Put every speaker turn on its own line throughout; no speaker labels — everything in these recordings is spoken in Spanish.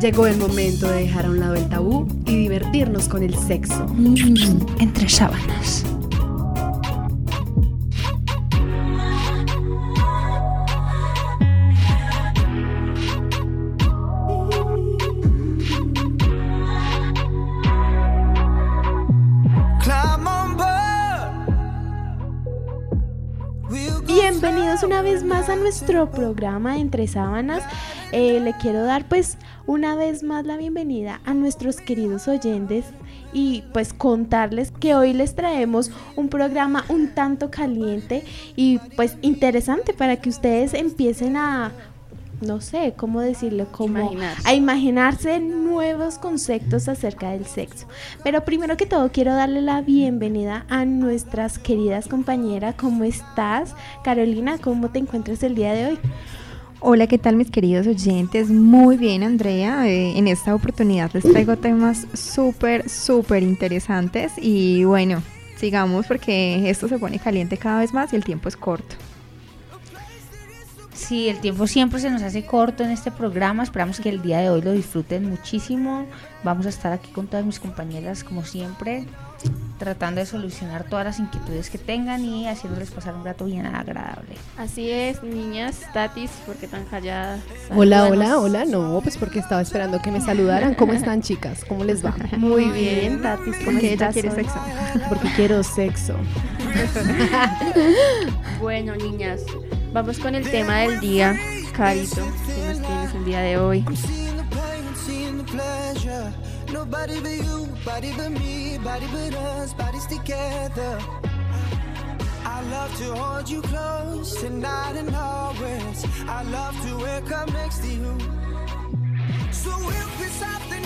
Llegó el momento de dejar a un lado el tabú y divertirnos con el sexo.
Mm, entre sábanas.
Bienvenidos una vez más a nuestro programa Entre Sábanas. Eh, le quiero dar pues una vez más la bienvenida a nuestros queridos oyentes y pues contarles que hoy les traemos un programa un tanto caliente y pues interesante para que ustedes empiecen a no sé cómo decirlo, como a imaginarse nuevos conceptos acerca del sexo. Pero primero que todo quiero darle la bienvenida a nuestras queridas compañeras. ¿Cómo estás? Carolina, ¿cómo te encuentras el día de hoy?
Hola, ¿qué tal mis queridos oyentes? Muy bien, Andrea. Eh, en esta oportunidad les traigo temas súper, súper interesantes y bueno, sigamos porque esto se pone caliente cada vez más y el tiempo es corto.
Sí, el tiempo siempre se nos hace corto en este programa. Esperamos que el día de hoy lo disfruten muchísimo. Vamos a estar aquí con todas mis compañeras, como siempre, tratando de solucionar todas las inquietudes que tengan y haciéndoles pasar un rato bien agradable.
Así es, niñas, tatis, porque tan calladas.
Hola, hola, hola. No, pues porque estaba esperando que me saludaran. ¿Cómo están, chicas? ¿Cómo les va?
Muy bien, tatis.
Porque ella quiere sexo.
Porque quiero sexo.
bueno, niñas. Vamos con el tema del día, Carito, que nos tienes el día de hoy. Nobody but you, body but me, body but us, bodies together. I love to hold you close tonight and always. I love to wake up next to you. So we'll piss off the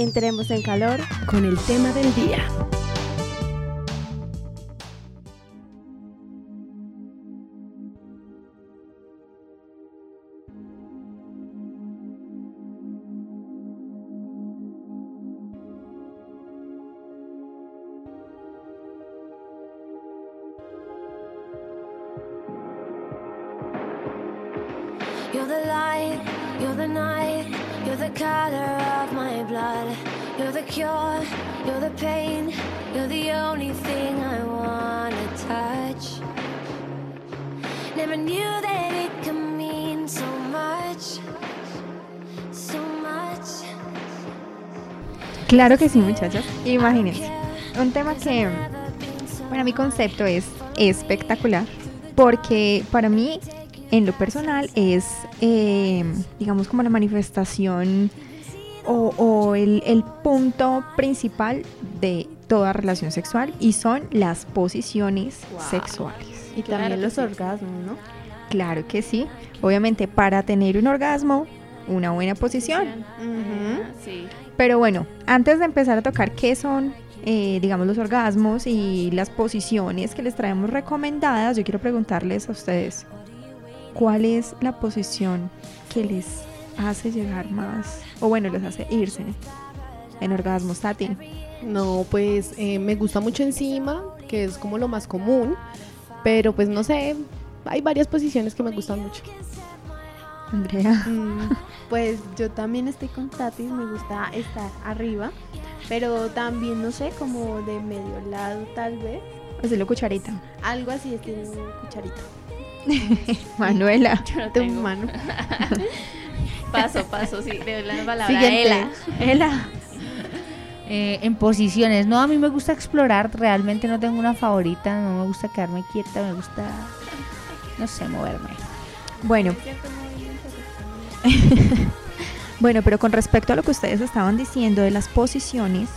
Entremos en calor
con el tema del día.
Claro que sí, muchachos. Imagínense. Un tema que para mi concepto es espectacular porque para mí en lo personal es, eh, digamos, como la manifestación o, o el, el punto principal de toda relación sexual y son las posiciones sexuales.
y
Claro
también los
sí.
orgasmos, ¿no?
Claro que sí. Obviamente para tener un orgasmo, una buena posición.
Sí.
Pero bueno, antes de empezar a tocar qué son, eh, digamos, los orgasmos y las posiciones que les traemos recomendadas, yo quiero preguntarles a ustedes, ¿cuál es la posición que les hace llegar más, o bueno, les hace irse en orgasmos, Tati?
No, pues eh, me gusta mucho encima, que es como lo más común, pero pues no sé, hay varias posiciones que me gustan mucho.
Andrea.
Mm, pues yo también estoy con Tatis, me gusta estar arriba, pero también, no sé, como de medio lado tal vez.
Hacerlo cucharita.
Algo así, estilo cucharito.
Manuela.
Yo no
De
tengo.
mano.
Paso, paso, sí. De la palabra
Siguiente.
Ela.
Ela.
Eh, en posiciones, no, a mí me gusta explorar, realmente no tengo una favorita, no me gusta quedarme quieta, me gusta, no sé, moverme.
Bueno. bueno, pero con respecto a lo que ustedes estaban diciendo de las posiciones,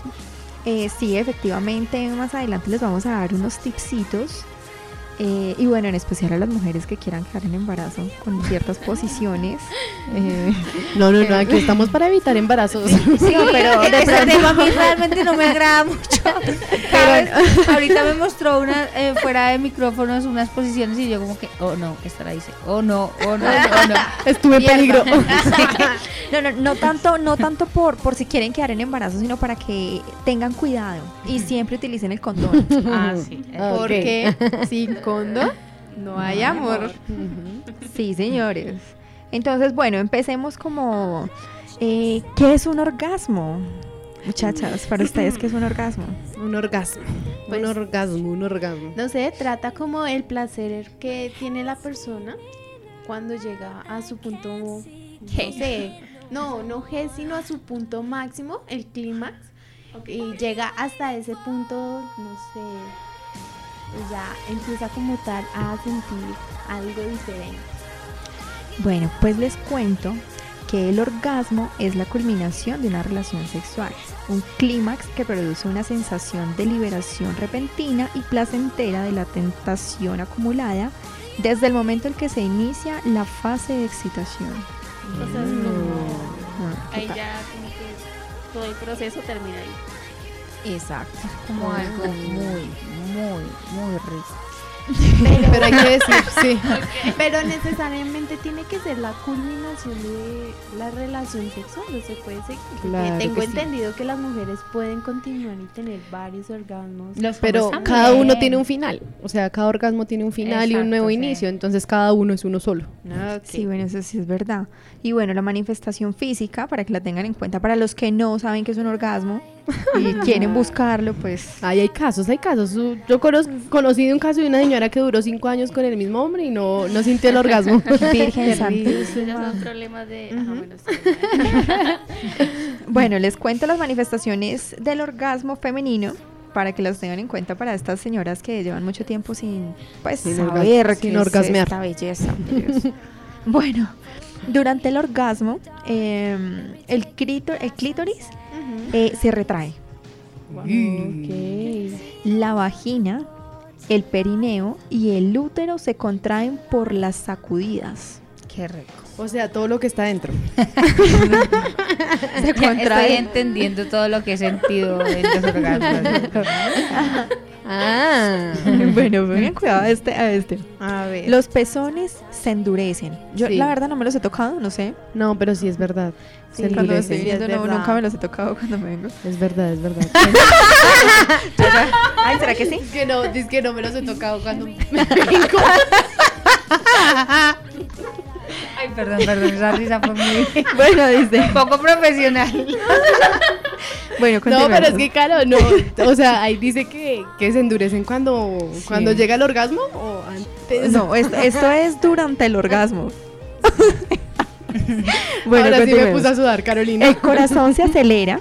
eh, sí, efectivamente, más adelante les vamos a dar unos tipsitos. Eh, y bueno, en especial a las mujeres que quieran quedar en embarazo con ciertas posiciones. eh,
No, no, no, aquí estamos para evitar embarazos.
sí, pero de
Ese
pronto-
tema a mí realmente no me agrada mucho. Ahorita me mostró una eh, fuera de micrófonos unas posiciones y yo como que, oh no, que estará dice, oh no, oh no, oh no.
Estuve en peligro.
No, no, no tanto, no tanto por, por si quieren quedar en embarazo, sino para que tengan cuidado y siempre utilicen el condón.
Ah, sí.
Ah.
Porque no hay amor.
Sí, señores. Entonces, bueno, empecemos como, eh, ¿qué es un orgasmo? Muchachas, para ustedes, ¿qué es un orgasmo?
Un orgasmo.
Pues-
un orgasmo, un orgasmo.
No sé, trata como el placer que tiene la persona cuando llega a su punto, no sé, no, no G, sino a su punto máximo, el clímax, y llega hasta ese punto, no sé, ya empieza como tal a sentir algo diferente.
Bueno, pues les cuento que el orgasmo es la culminación de una relación sexual, un clímax que produce una sensación de liberación repentina y placentera de la tentación acumulada desde el momento en que se inicia la fase de excitación.
Entonces,
Mm.
como,
Ah, ¿qué
ahí
tal?
ya como que todo el proceso termina ahí.
Exacto.
Como algo muy, muy, muy rico.
Pero hay que decir, sí.
Pero necesariamente tiene que ser la culminación de la relación sexual, no se puede ser. porque
Claro
tengo
que sí.
entendido que las mujeres pueden continuar y tener varios orgasmos.
Los
Pero cada uno tiene un final. O sea, cada orgasmo tiene un final y un nuevo
sí.
inicio. Entonces cada uno es uno solo.
Sí, bueno, eso sí es verdad. Y bueno, la manifestación física, para que la tengan en cuenta, para los que no saben que es un orgasmo y quieren buscarlo, pues
Ay, hay casos, hay casos. Yo conoz- conocí de un caso de una señora que duró cinco años con el mismo hombre y no, no sintió el orgasmo.
Virgen
son problemas de... ajá, bueno, sí.
Bueno, les cuento las manifestaciones del orgasmo femenino para que las tengan en cuenta para estas señoras que llevan mucho tiempo sin, pues,
Sin
saber
orga-
qué
sin
es
orgasmear.
esta belleza. Dios. bueno, durante el orgasmo, eh, el, el clítoris eh, se retrae.
Ok.
La vagina, el perineo y el útero se contraen por las sacudidas.
Qué rico.
O sea, todo lo que está dentro.
Se
Estoy entendiendo todo lo que he sentido en los orgasmos.
Ah.
bueno, pongan cuidado a este, a este.
A ver.
Los pezones se endurecen. Yo
Sí.
la verdad no me los he tocado, no sé.
No, pero sí es verdad.
Sí,
Se
Cuando
endurece.
estoy viendo,
es
no,
verdad.
nunca me los he tocado cuando me vengo.
Es verdad, es verdad.
Ay, ¿será que sí?
que no, es que no me los he tocado cuando me
Ay, perdón, perdón, esa risa fue muy
Bueno, dice.
poco profesional.
Bueno,
No, pero es que claro, no, o sea, ahí dice que, que se endurecen cuando, cuando llega el orgasmo o antes.
No, esto, esto es durante el orgasmo. bueno,
Ahora sí me puse a sudar, Carolina.
El corazón se acelera,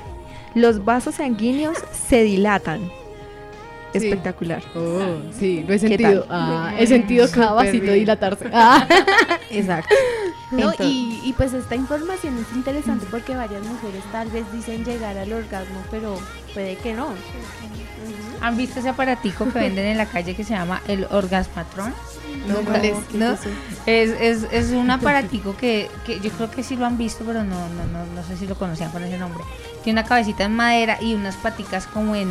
los vasos sanguíneos se dilatan.
Sí.
Espectacular.
Oh, sí, lo he
¿Qué
sentido. Ah, he sentido cada vasito dilatarse. Ah.
Exacto.
No, y, y pues esta información es interesante porque varias mujeres tal vez dicen llegar al orgasmo, pero puede que no.
¿Han visto ese aparatico que venden en la calle que se llama el orgasmatrón?
No, ¿cuál es?
¿qué
¿No?
es eso?
Es, es, es un aparatico que, que yo creo que sí lo han visto, pero no, no, no, no sé si lo conocían con ese nombre. Tiene una cabecita en madera y unas paticas como en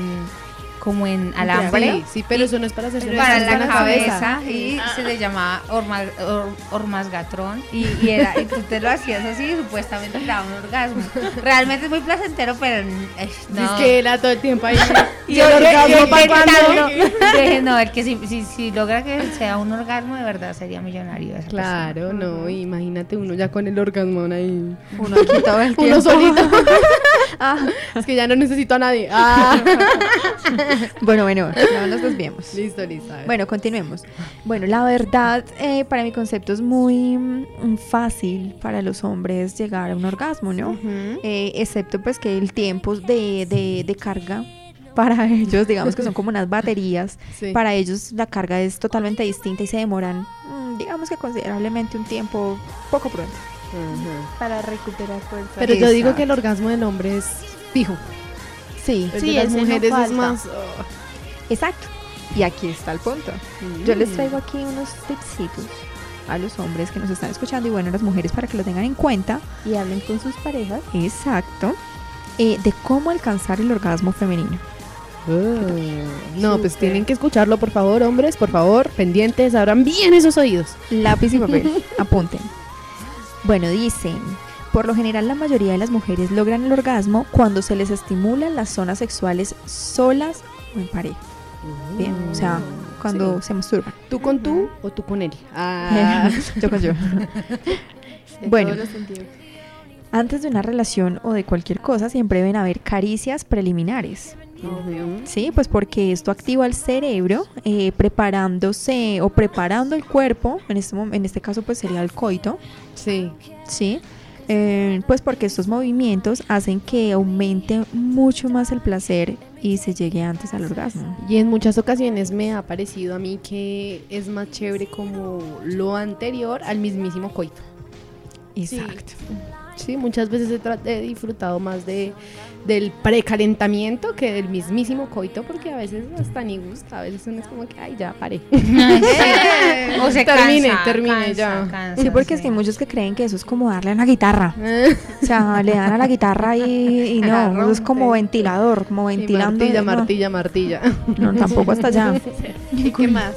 como en alambre.
Sí, sí, pero eso no es para hacerse
para la cabeza y se le llamaba orma, or- ormasgatrón y, y era y tú te lo hacías así y supuestamente te daba un orgasmo realmente es muy placentero pero eh, no
Es que era todo el tiempo ahí.
Y
¿Y el
yo-
orgasmo
yo yo dije, no, el que si, si, si logra que sea un orgasmo de verdad sería millonario esa
Claro, no, imagínate uno ya con el orgasmo ahí.
Uno aquí todo el
Uno
tiempo.
solito.
Ah,
Es que ya no necesito a nadie. Ah.
bueno, bueno, no nos desviemos.
listo, listo.
Bueno, continuemos. Bueno, la verdad, eh, para mi concepto es muy mm, fácil para los hombres llegar a un orgasmo, ¿no? Eh, excepto pues que el tiempo de, de- de carga para ellos, digamos que son como unas baterías,
Sí.
para ellos la carga es totalmente distinta y se demoran, mm, digamos que considerablemente un tiempo poco pronto.
Para recuperar fuerza.
Pero yo digo
Exacto.
que el orgasmo del hombre es fijo.
Sí,
El
Sí,
de las
no
mujeres es más. oh.
exacto. Y aquí está el punto. Yo les
Mm.
traigo aquí unos tipsitos a los hombres que nos están escuchando y bueno, a las mujeres para que lo tengan en cuenta.
Y hablen con sus parejas.
Exacto. eh, de cómo alcanzar el orgasmo femenino.
No, pues tienen que escucharlo, por favor, hombres, por favor, pendientes, abran bien esos oídos.
Lápiz y papel, apunten. Bueno, dicen, por lo general la mayoría de las mujeres logran el orgasmo cuando se les estimulan las zonas sexuales solas o en pareja. Bien, o sea, cuando
Sí.
se masturban.
¿Tú con tú o tú con él? Ah.
yo con yo.
En
Bueno. Antes de una relación o de cualquier cosa siempre deben haber caricias preliminares. Sí, pues porque esto activa el cerebro eh, preparándose o preparando el cuerpo, en este, en este caso pues sería el coito,
Sí.
¿sí? Eh, pues porque estos movimientos hacen que aumente mucho más el placer y se llegue antes al orgasmo.
Y en muchas ocasiones me ha parecido a mí que es más chévere como lo anterior al mismísimo coito.
Exacto.
Sí, muchas veces he disfrutado más de del precalentamiento que del mismísimo coito porque a veces hasta ni gusta, a veces uno es como que ay ya paré.
o se
Termine,
cansa,
termine
cansa,
ya.
cansa,
Sí, porque es que hay muchos que creen que eso es como darle a una guitarra. O sea, le dan a la guitarra y, y
La
no, eso es como ventilador, como
Y
ventilando.
martilla,
no,
martilla, martilla.
No, tampoco hasta allá.
¿Y qué más?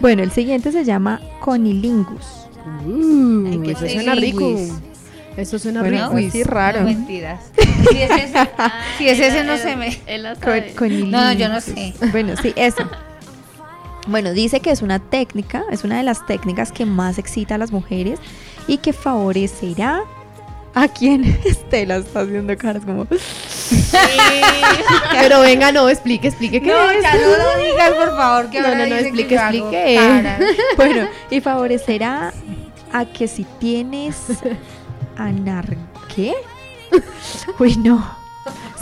Bueno, el siguiente se llama conilingus.
Uh, eso suena rico. Eso suena
Bueno,
rico.
pues sí, raro.
No, mentiras. Si es ese, si es ese no se me...
Conilingus.
No, yo no sé.
Bueno, sí, eso. Bueno, dice que es una técnica, es una de las técnicas que más excita a las mujeres y que favorecerá a quien Estela está haciendo caras como
Pero venga, no, explique, explique qué
No,
es.
ya no lo digas, por favor, que
No,
ahora
no, no, explique,
que
explique.
bueno, y favorecerá a que si tienes anar ¿qué? Uy, no.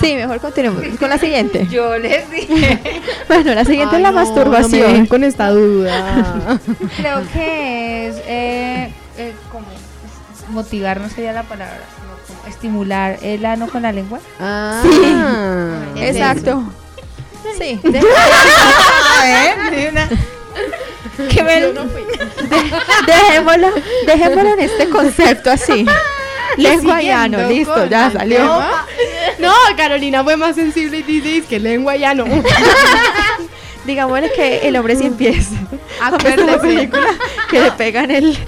Sí, mejor continuemos con la siguiente.
Yo les dije.
Bueno, la siguiente
Ay,
es la
no, No me
masturbación.
con esta duda.
Creo que es eh, eh, como motivar no sería la palabra, sino como estimular el ano con la lengua.
Ah,
Es
Exacto. Sí.
A ver, de una- que me
Dejémoslo, dejémoslo en este concepto así. Lengua y ano,
Siguiendo
listo, ya
el
salió.
tema. No, Carolina fue más sensible y dice "Es que lengua ya no.
Digámosle que el hombre sin pies.
Acuérdense.
la película que le pegan el.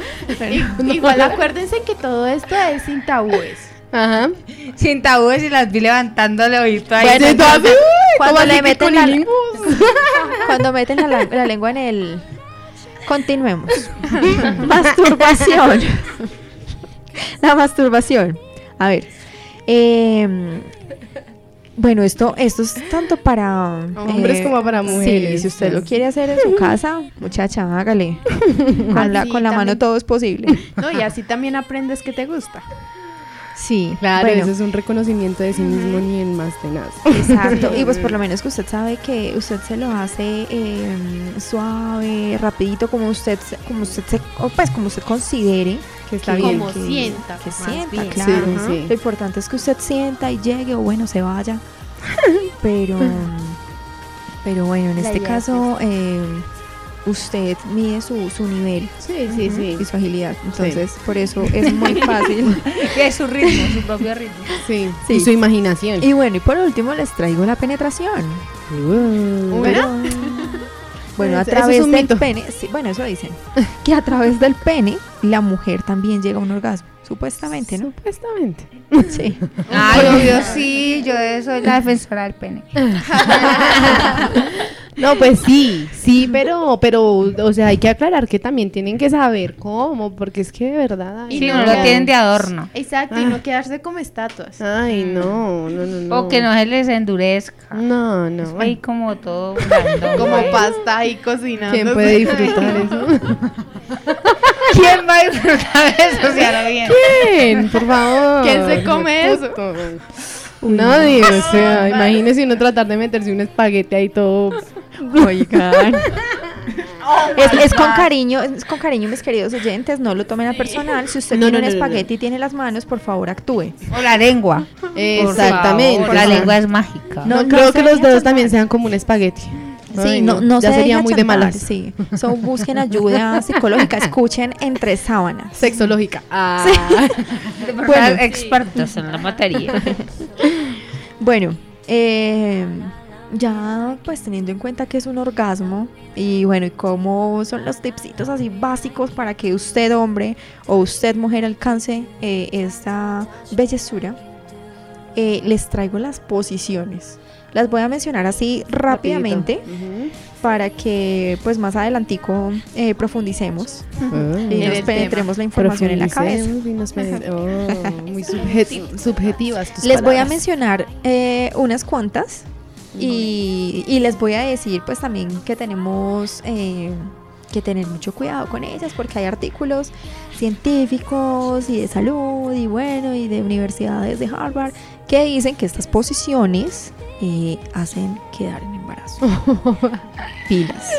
Igual acuérdense que todo esto es sin tabúes.
Ajá.
sin tabúes y las vi levantándole oído ahí.
Bueno, cuando
¿cómo
le meten la-? Cuando meten la lengua en el. Continuemos. masturbación. La masturbación. A ver. em, bueno, esto, esto es tanto para eh,
Hombres como para mujeres.
Sí, si usted lo quiere hacer en su casa, muchacha, hágale. Con la, con la mano todo es posible.
No, y así también aprendes que te gusta.
Sí,
Claro,
bueno,
ese es un reconocimiento de sí mismo ni en más tenaz.
Exacto, y pues por lo menos que usted sabe que usted se lo hace eh, suave, rapidito, como usted, como usted se, o pues como usted considere que está
Que
bien,
como
que,
sienta,
que
más
sienta,
bien.
claro.
Sí,
Ajá.
sí.
Lo importante es que usted sienta y llegue o bueno se vaya, pero, pero bueno, en
La
este caso eh, usted mide su, su nivel
Sí, sí, sí.
y su agilidad, entonces por eso es muy fácil.
Y es su ritmo, su propio ritmo.
Sí.
Sí.
Y su imaginación.
y bueno, y por último les traigo la penetración.
Uh.
Bueno, bueno, a través del
mito.
pene, sí, bueno, eso dicen, que a través del pene la mujer también llega a un orgasmo, supuestamente, ¿no?
Supuestamente.
Sí.
Ay, yo sí, yo soy la defensora del pene.
No, pues sí, sí, pero, pero, o sea, hay que aclarar que también tienen que saber cómo, porque es que de verdad. ay,
Sí,
no.
no lo tienen de adorno.
Exacto, y no quedarse como estatuas.
Ay, no, no, no, no.
O que no se les endurezca.
No, no.
Ahí como todo
Como
ahí.
pasta ahí cocinando.
¿Quién puede disfrutar eso?
¿Quién va a disfrutar de eso? Si a lo bien.
¿Quién? Por favor.
¿Quién se come eso?
Nadie, o sea, imagínese uno tratar de meterse un espaguete ahí todo.
Oigan. es, es con cariño, es con cariño, mis queridos oyentes, no lo tomen a personal. Si usted
No,
tiene
no,
un
no, no,
espagueti y tiene las manos, por favor, actúe.
O la lengua.
Exactamente.
Por favor, la lengua es mágica.
No,
No,
creo
no
que los dedos también sean como un espagueti.
Sí, no, no
ya
se
sería muy de malas.
Sí, so, busquen ayuda psicológica, escuchen entre sábanas.
Sexológica. Ah.
Bueno. expertos en la materia.
Bueno, eh, ya pues teniendo en cuenta que es un orgasmo y bueno, y cómo son los tipsitos así básicos para que usted hombre o usted mujer alcance eh, esta bellezura, eh, les traigo las posiciones. Las voy a mencionar así rápidamente para que pues más adelantico eh, profundicemos y
En
nos penetremos la información en la cabeza.
Y nos Oh, muy subjeti- subjetivas tus
Les voy a mencionar eh, unas cuantas y, y les voy a decir pues también que tenemos eh, que tener mucho cuidado con ellas porque hay artículos científicos y de salud y bueno y de universidades de Harvard que dicen que estas posiciones eh, hacen quedar en embarazo. Pilas.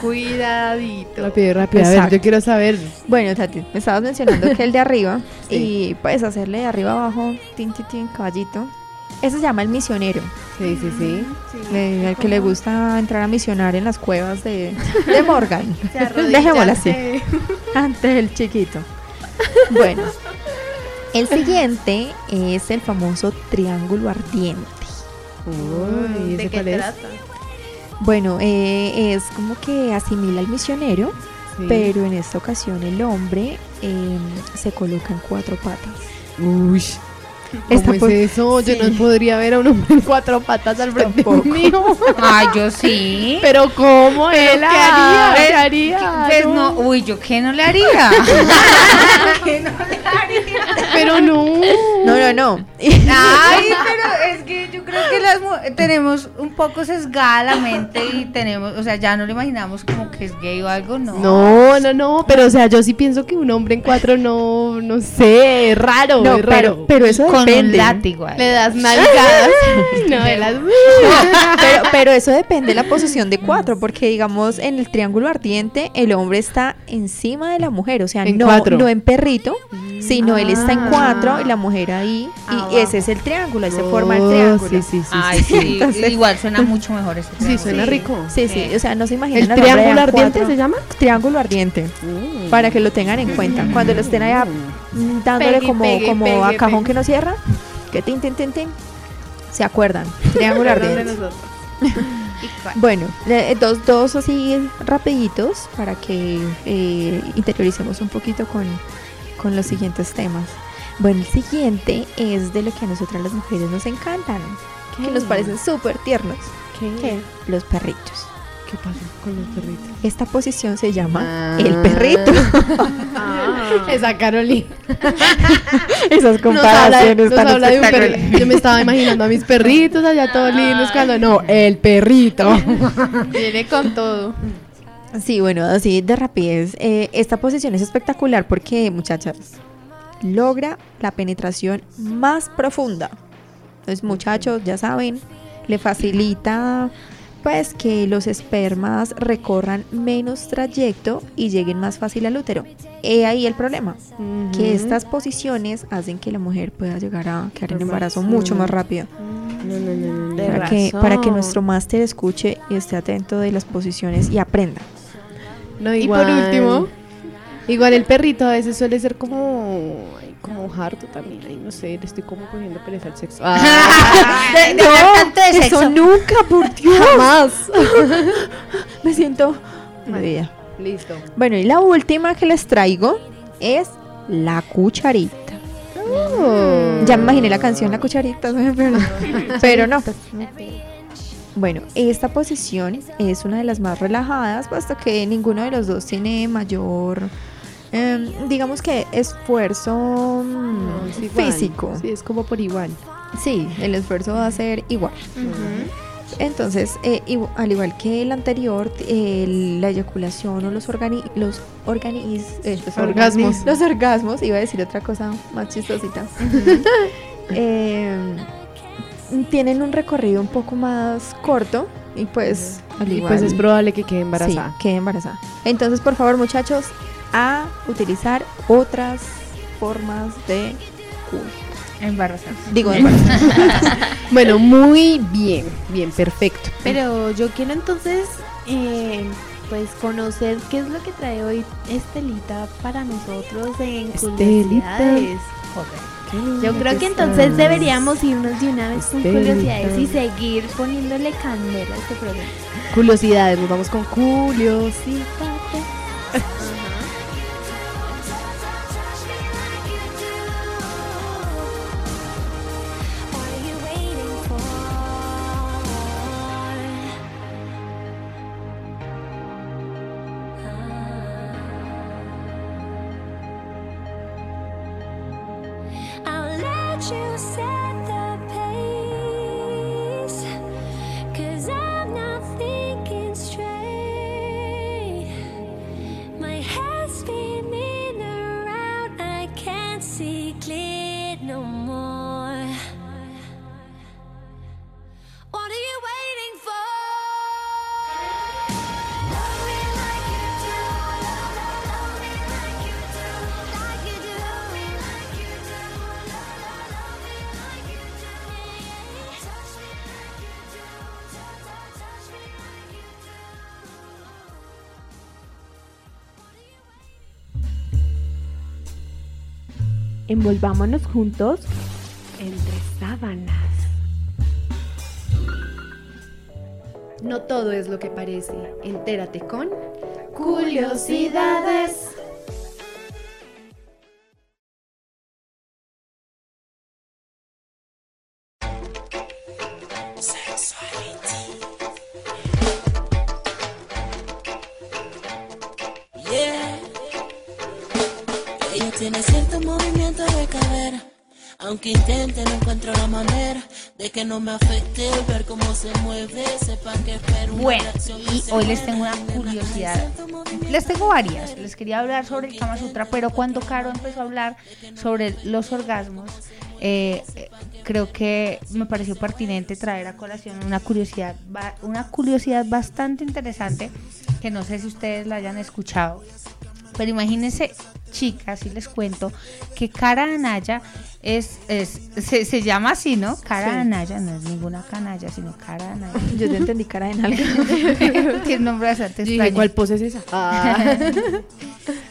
Cuidadito.
Rápido, rápido. A ver, yo quiero saber.
Bueno, Tati, me estabas mencionando que el de arriba
Sí.
y puedes hacerle de arriba abajo, tin, tin, tin, caballito. Ese se llama el misionero.
Sí, sí, sí.
Eh, al que le gusta entrar a misionar en las cuevas de, de Morgan. Dejémoslo así.
Ante
el chiquito. Bueno, el siguiente es el famoso triángulo ardiente.
Uy,
¿De
¿ese
qué
cuál es?
trata?
Bueno, eh, es como que asimila al misionero,
Sí.
pero en esta ocasión el hombre eh, se coloca en cuatro patas.
Uy.
Esta
¿Cómo es eso? Yo no podría ver a un hombre en cuatro patas al frente mío.
Ay, yo sí.
Pero ¿cómo
¿Pero
él
qué
haría?
haría?
¿Qué haría?
Pues no, uy, ¿yo qué no le haría?
Pero no.
No, no, no.
Ay, pero es que yo creo que las tenemos un poco sesgada la mente y tenemos, o sea, ya no lo imaginamos como que es gay o algo, ¿no?
No, no, no, pero o sea, yo sí pienso que un hombre en cuatro no, no sé, es raro,
No,
es
pero,
raro.
pero eso
Con un
depende.
látigo. ahí.
Le das nalgadas.
no, de las-
Pero, pero eso depende de la posición de cuatro, porque digamos en el triángulo ardiente el hombre está encima de la mujer, o sea,
En
no,
cuatro.
no en perrito, sino él está en
Ah.
cuatro y la mujer ahí, y
Abajo.
ese es el triángulo, ahí se forma el
Oh,
triángulo.
Sí, sí, sí.
Ay,
sí.
sí,
Entonces-
igual suena mucho mejor ese
Sí,
triángulo.
suena rico.
Sí, sí, o sea, no se imaginan
¿El triángulo ardiente se llama?
Triángulo ardiente, para que lo tengan en cuenta. Cuando lo estén allá mm, dándole
Pegue,
como,
pegue,
como
pegue,
a cajón
pegue.
que no cierra, que tin, tin, tin, tin, se acuerdan. Triángulo ardiente. Bueno, eh, dos, dos así rapiditos para que eh, interioricemos un poquito con, con los siguientes temas. Bueno, el siguiente es de lo que a nosotras las mujeres nos encantan, que nos parecen súper tiernos,
¿Qué?
los perritos.
¿Qué pasa con los perritos?
Esta posición se llama
Ah.
el perrito.
Ah.
Esa Carolina.
Esas
Nos habla,
comparaciones
nos
tan
habla de un. Yo me estaba imaginando a mis perritos allá todos lindos cuando no, el perrito.
Viene con todo.
Sí, bueno, así de rapidez. eh, esta posición es espectacular porque, muchachas, logra la penetración más profunda. Entonces, muchachos, ya saben, le facilita pues que los espermas recorran menos trayecto y lleguen más fácil al útero. He ahí el problema, que estas posiciones hacen que la mujer pueda llegar a quedar en embarazo mucho más rápido.
No, no, no, no, no.
De
Para que, para que nuestro máster escuche y esté atento de las posiciones y aprenda.
No,
Y por
igual-
último,
Igual el perrito a veces suele ser como como harto también, ay, no sé, le estoy como cogiendo pereza al sexo.
De, de tanto de
Eso nunca, por Dios. Jamás. Me siento invadida.
Listo.
Bueno, y la última que les traigo es la cucharita. Ya me imaginé la canción La cucharita, pero, pero no. Bueno, esta posición es una de las más relajadas, puesto que ninguno de los dos tiene mayor, em, digamos que esfuerzo mm,
No, es igual.
físico.
Sí, es como por igual.
Sí, el esfuerzo va a ser igual. Entonces, eh, igu- al igual que el anterior, el- la eyaculación o los organi los organis eh, los
Orgasmos.
los orgasmos, iba a decir otra cosa más chistosita. Eh, tienen un recorrido un poco más corto y pues al
Y
igual
pues es probable que quede embarazada.
Sí, quede embarazada. Entonces, por favor, muchachos, a utilizar otras formas de.
Embarazarse.
Digo, embarazo.
Bueno, muy bien, bien, perfecto.
pero yo quiero entonces eh, pues conocer qué es lo que trae hoy Estelita para nosotros en
Estelita.
curiosidades.
Correcto.
Yo creo que entonces deberíamos irnos de una vez con curiosidades y seguir poniéndole candela a este programa.
Curiosidades, nos vamos con curiosidades.
Envolvámonos juntos.
Entre sábanas. No todo es lo que parece. Entérate con
Curiosidades.
Que no me afecte ver cómo se mueve. Sepa que espero
Bueno, y hoy les tengo una curiosidad. Les tengo varias. Les quería hablar sobre el Kama Sutra, pero cuando Caro empezó a hablar sobre los orgasmos, eh, creo que me pareció pertinente traer a colación una curiosidad, una curiosidad bastante interesante que no sé si ustedes la hayan escuchado. Pero imagínense, chicas, si les cuento que Cara Anaya es, es se, se llama así, ¿no? Cara
Sí.
Anaya, no es ninguna canalla, sino Cara Anaya.
Yo te entendí cara de nalga.
Tiene nombre bastante extraño.
¿cuál pose es esa? Ah.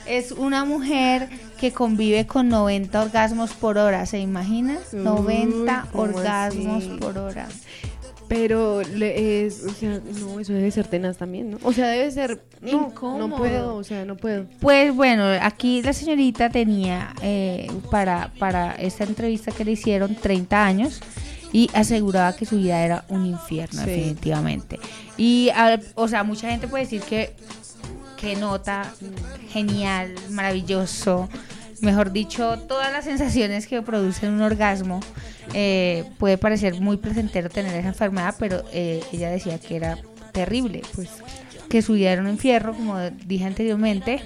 Es una mujer que convive con 90 orgasmos por hora, ¿se imagina?
Uy,
90
¿cómo
orgasmos
así?
por hora.
Pero le- es, o sea, no, eso debe ser tenaz también, ¿no? O sea, debe ser no,
Incómodo.
No puedo, o sea, no puedo.
Pues bueno, aquí la señorita tenía eh, para, para esta entrevista que le hicieron 30 años y aseguraba que su vida era un infierno,
Sí.
definitivamente. Y, a- o sea, mucha gente puede decir que, que nota, genial, maravilloso. Mejor dicho, todas las sensaciones que producen un orgasmo eh, puede parecer muy placentero tener esa enfermedad, pero eh, ella decía que era terrible, pues que su día era un infierno, como dije anteriormente,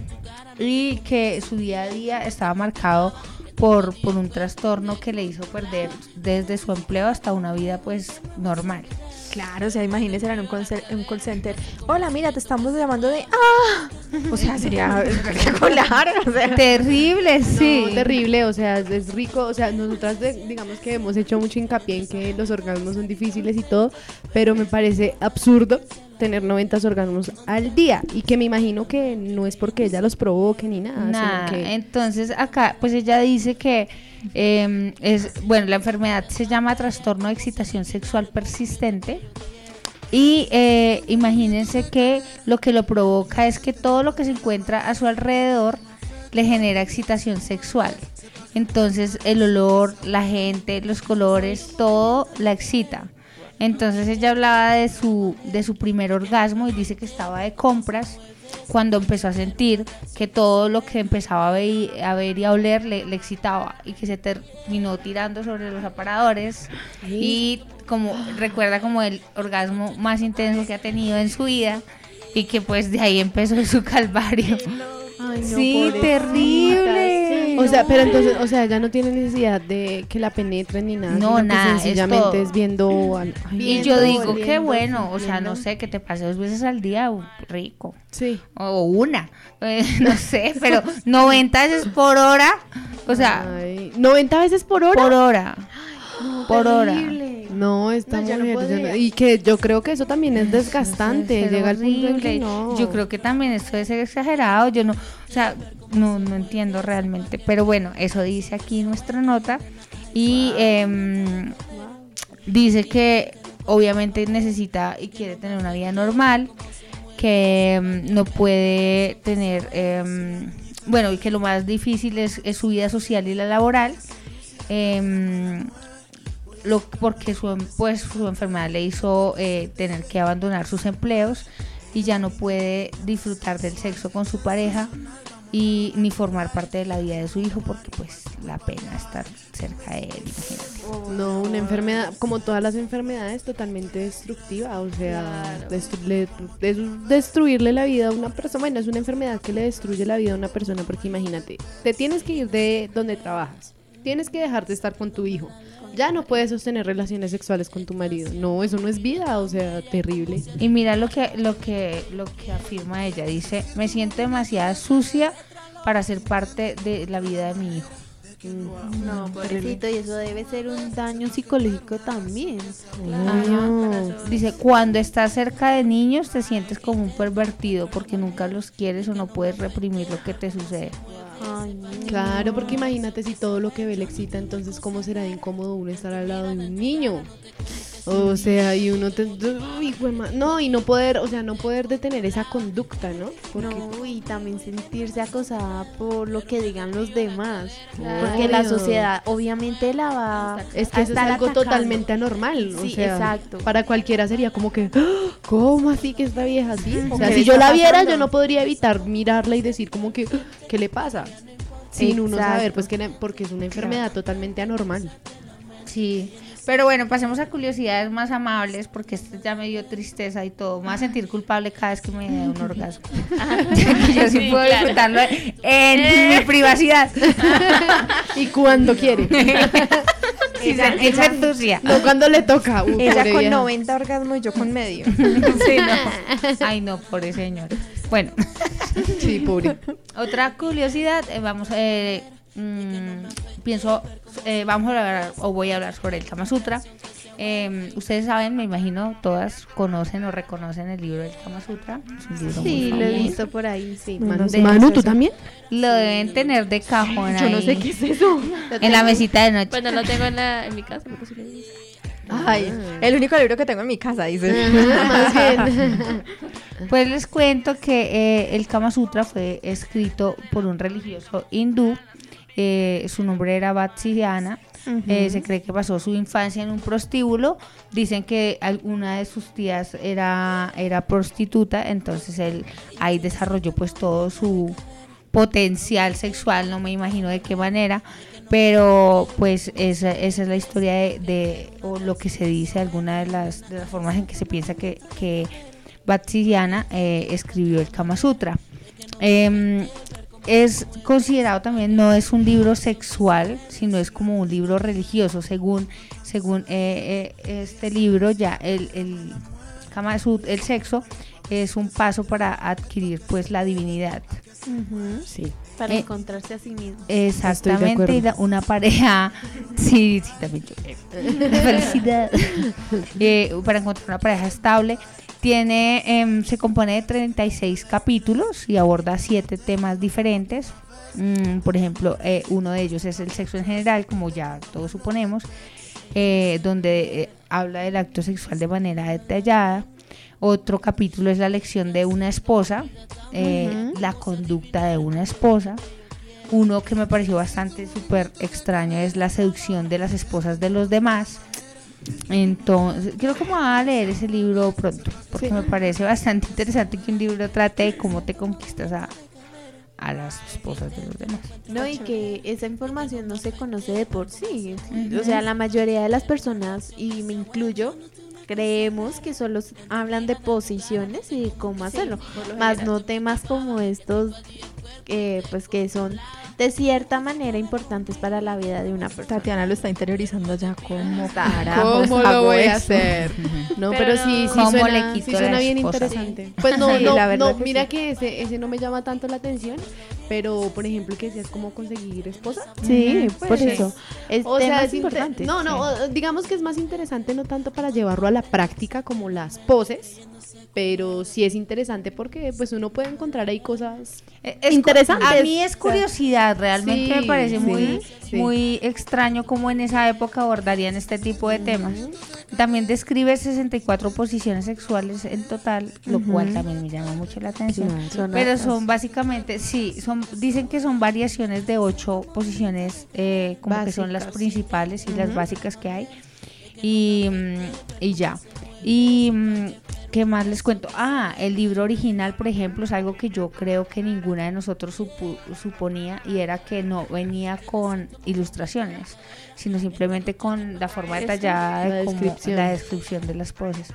y que su día a día estaba marcado por, por un trastorno que le hizo perder desde su empleo hasta una vida pues normal.
Claro, o sea, imagínese en un, conce- un call center. Hola, mira, te estamos llamando de. ¡Ah! O sea, sería espectacular. O sea,
Terrible, sí.
No, terrible, o sea, es, es rico, o sea, nosotras de- digamos que hemos hecho mucho hincapié en que los orgasmos son difíciles y todo, pero me parece absurdo tener 90 orgasmos al día y que me imagino que no es porque ella los provoque ni nada,
Nada,
sino que
entonces acá pues ella dice que eh, es, bueno, la enfermedad se llama trastorno de excitación sexual persistente y eh, imagínense que lo que lo provoca es que todo lo que se encuentra a su alrededor le genera excitación sexual. Entonces el olor, la gente, los colores, todo la excita. Entonces ella hablaba de su, de su primer orgasmo y dice que estaba de compras cuando empezó a sentir que todo lo que empezaba a ver, a ver y a oler le, le excitaba y que se terminó tirando sobre los aparadores y como recuerda como el orgasmo más intenso que ha tenido en su vida y que pues de ahí empezó su calvario.
Ay, no,
sí, terrible.
O sea,
no.
pero entonces, o sea, ya no tiene necesidad de que la penetren ni nada,
No, nada, es
sencillamente
todo.
es, viendo al- ay,
Y yo digo, qué bueno, o sea, no sé, que te pase dos veces al día, rico.
sí.
O una, eh, no sé, pero 90 veces por hora, o sea,
Ay, 90 veces por hora.
por hora, por hora.
Terrible.
No, esta
No, no
mujer. no- y que yo creo que eso también es desgastante. Llega al punto en que
horrible.
no.
Yo creo que también esto debe ser exagerado. Yo no, o sea, no, no entiendo realmente. Pero bueno, eso dice aquí nuestra nota. Y em, dice que obviamente necesita y quiere tener una vida normal, que em, no puede tener, em, bueno, y que lo más difícil es, es su vida social y la laboral. lo, porque su, pues, su enfermedad le hizo eh, tener que abandonar sus empleos y ya no puede disfrutar del sexo con su pareja y ni formar parte de la vida de su hijo porque pues la pena estar cerca de él, imagínate.
No, una enfermedad, como todas las enfermedades, totalmente destructiva. O sea, destru- le- es destruirle la vida a una persona. Bueno, es una enfermedad que le destruye la vida a una persona. Porque imagínate, te tienes que ir de donde trabajas. Tienes que dejar de estar con tu hijo. Ya no puedes sostener relaciones sexuales con tu marido. No, eso no es vida. O sea, terrible.
Y mira lo que, lo que, lo que afirma ella, dice, me siento demasiado sucia para ser parte de la vida de mi hijo.
No, pobrecito, y eso debe ser un daño psicológico también.
Ay,
Dice, cuando estás cerca de niños te sientes como un pervertido porque nunca los quieres o no puedes reprimir lo que te sucede.
Ay, no.
Claro, porque imagínate si todo lo que ve le excita, entonces cómo será de incómodo uno estar al lado de un niño. O sea, y uno te... Uy, no, y no poder, o sea, no poder detener esa conducta, ¿no? Porque
No, y también sentirse acosada por lo que digan los demás.
Claro.
Porque la sociedad obviamente la va
es
a
que eso es algo
atacando.
totalmente anormal. o
Sí,
sea,
exacto.
Para cualquiera sería como que, "Ah, ¿cómo así que esta vieja así? O sea,
¿Qué
si yo la viera,
pasando?
yo no podría evitar mirarla y decir como que, "Ah, ¿qué le pasa? Sin uno saber, pues que porque es una enfermedad totalmente anormal.
Sí, pero bueno, pasemos a curiosidades más amables porque esto ya me dio tristeza y todo. Me va a sentir culpable cada vez que me dé un orgasmo. Ya que yo sí, puedo disfrutarlo en mi privacidad.
y cuando quiere.
Sin sentirme sucia.
No cuando le toca. Uh,
Ella con
vieja.
90 orgasmos y yo con medio.
Sí, no. Ay, no, pobre señor. Bueno,
Sí, pobre.
otra curiosidad, eh, vamos, eh, mm, pienso, eh, vamos a hablar, o voy a hablar sobre el Kama Sutra. Eh, ustedes saben, me imagino, todas conocen o reconocen el libro del Kama Sutra. Es un libro muy
Sí, lo he visto por ahí, sí.
Manu,
de-
Manu, ¿tú también?
Lo deben tener de cajón
Yo no sé qué es eso.
en la mesita de noche.
Bueno, lo tengo en, la, en mi casa.
Ay, el único libro que tengo en mi casa, dice.
Más bien.
Pues les cuento que eh, el Kama Sutra fue escrito por un religioso hindú. Eh, su nombre era Vatsyayana. Eh, se cree que pasó su infancia en un prostíbulo. Dicen que alguna de sus tías era, era prostituta, entonces él ahí desarrolló pues todo su potencial sexual, no me imagino de qué manera, pero pues esa, esa es la historia de, de- o lo que se dice, alguna de las, de las formas en que se piensa que, que eh, escribió el Kama Sutra. Em, es considerado también, no es un libro sexual, sino es como un libro religioso, según, según eh, eh, este libro ya el, el el sexo es un paso para adquirir pues la divinidad.
Sí.
Para
Eh,
encontrarse a sí mismo.
Exactamente,
acuerdo.
y la- una pareja, sí, sí, también yo. Felicidad. Eh, para encontrar una pareja estable, tiene, em, se compone de 36 capítulos y aborda siete temas diferentes. Mm, por ejemplo, eh, uno de ellos es el sexo en general, como ya todos suponemos, eh, donde eh, habla del acto sexual de manera detallada. Otro capítulo es la lección de una esposa, eh, la conducta de una esposa. Uno que me pareció bastante súper extraño es la seducción de las esposas de los demás. Entonces, creo que me voy a leer ese libro pronto, porque me parece bastante interesante que un libro trate de cómo te conquistas a, a las esposas de los demás.
No, y que esa información no se conoce de por sí. O sea, la mayoría de las personas, y me incluyo, creemos que solo hablan de posiciones y cómo hacerlo, más no temas como estos que pues que son de cierta manera importantes para la vida de una persona.
Tatiana lo está interiorizando ya como
¿Cómo lo voy a hacer? No, pero,
Pero
sí, sí
¿Cómo
suena,
le quito
sí suena bien
esposa?
interesante. Pues no,
Sí,
no,
la verdad
no,
que
mira
sí.
que ese, ese no me llama tanto la atención, pero por ejemplo que decías cómo conseguir esposa.
Sí,
Ujú,
por
pues,
eso. Es
O sea, es
importantes.
No, no, o- digamos que es más interesante no tanto para llevarlo a la práctica como las poses, pero sí es interesante porque pues uno puede encontrar ahí cosas
Eh, es
Interesantes.
A mí es curiosidad, realmente
Sí,
me parece
sí,
muy,
sí.
muy extraño cómo en esa época abordarían este tipo de temas. También describe 64 posiciones sexuales en total, lo cual también me llama mucho la atención.
Son
Pero son básicamente, sí, son dicen que son variaciones de ocho posiciones, eh, como que son las principales y las básicas que hay. Y, mm, y ya. Y mm, qué más les cuento. Ah, el libro original, por ejemplo, es algo que yo creo que ninguna de nosotros supu- suponía y era que no venía con ilustraciones, sino simplemente con la forma detallada
La
de
descripción.
la descripción de las poses.